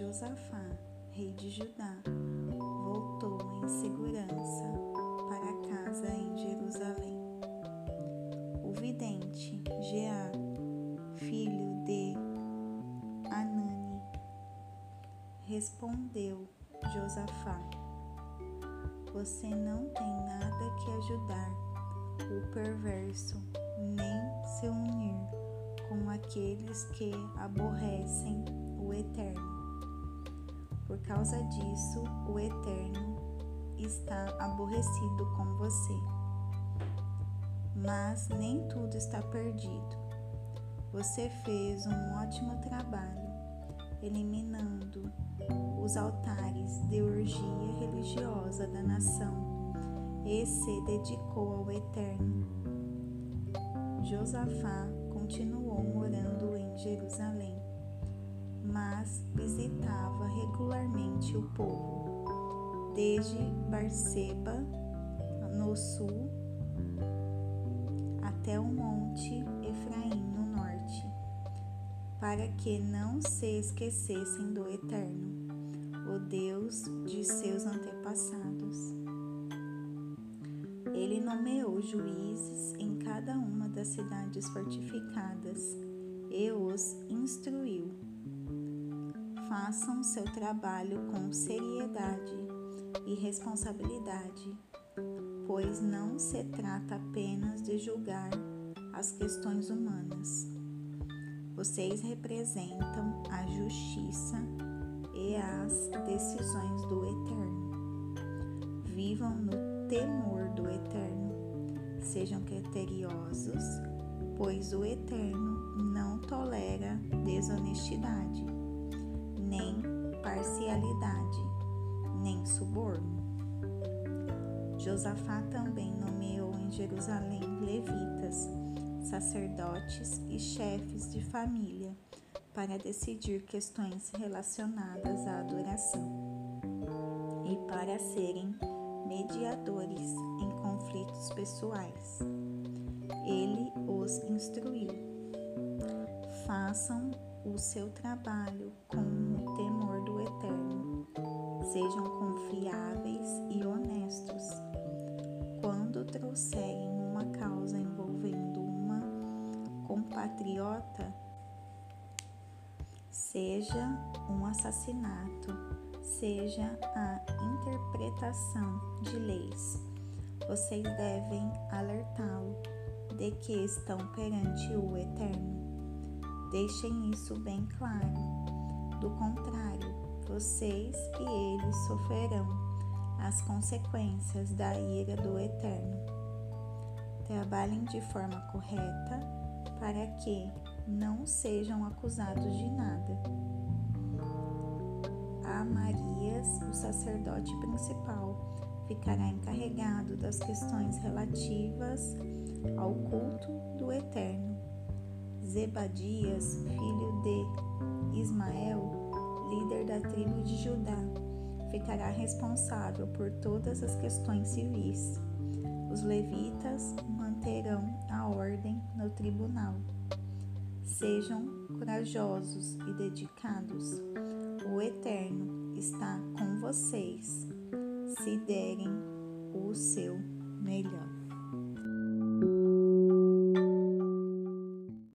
Josafá, rei de Judá, voltou em segurança para casa em Jerusalém. O vidente Jeá, filho de Anani, respondeu Josafá: Você não tem nada que ajudar o perverso, nem se unir com aqueles que aborrecem o Eterno. Por causa disso, o Eterno está aborrecido com você. Mas nem tudo está perdido. Você fez um ótimo trabalho eliminando os altares de orgia religiosa da nação e se dedicou ao Eterno. Josafá continuou morando em Jerusalém mas visitava regularmente o povo, desde Barseba, no sul, até o monte Efraim, no norte, para que não se esquecessem do Eterno, o Deus de seus antepassados. Ele nomeou juízes em cada uma das cidades fortificadas e os instruiu façam seu trabalho com seriedade e responsabilidade, pois não se trata apenas de julgar as questões humanas. Vocês representam a justiça e as decisões do Eterno. Vivam no temor do Eterno. Sejam criteriosos, pois o Eterno não tolera desonestidade nem suborno. Josafá também nomeou em Jerusalém levitas, sacerdotes e chefes de família para decidir questões relacionadas à adoração e para serem mediadores em conflitos pessoais. Ele os instruiu. Façam o seu trabalho com Sejam confiáveis e honestos. Quando trouxerem uma causa envolvendo uma compatriota, seja um assassinato, seja a interpretação de leis, vocês devem alertá-lo de que estão perante o Eterno Deixem isso bem claro. Do contrário, vocês e eles sofrerão as consequências da ira do Eterno. Trabalhem de forma correta para que não sejam acusados de nada. Amarias, o sacerdote principal, ficará encarregado das questões relativas ao culto do Eterno Zebadias, filho de Ismael, líder da tribo de Judá, ficará responsável por todas as questões civis. Os levitas manterão a ordem no tribunal. Sejam corajosos e dedicados. O Eterno está com vocês, se derem o seu melhor.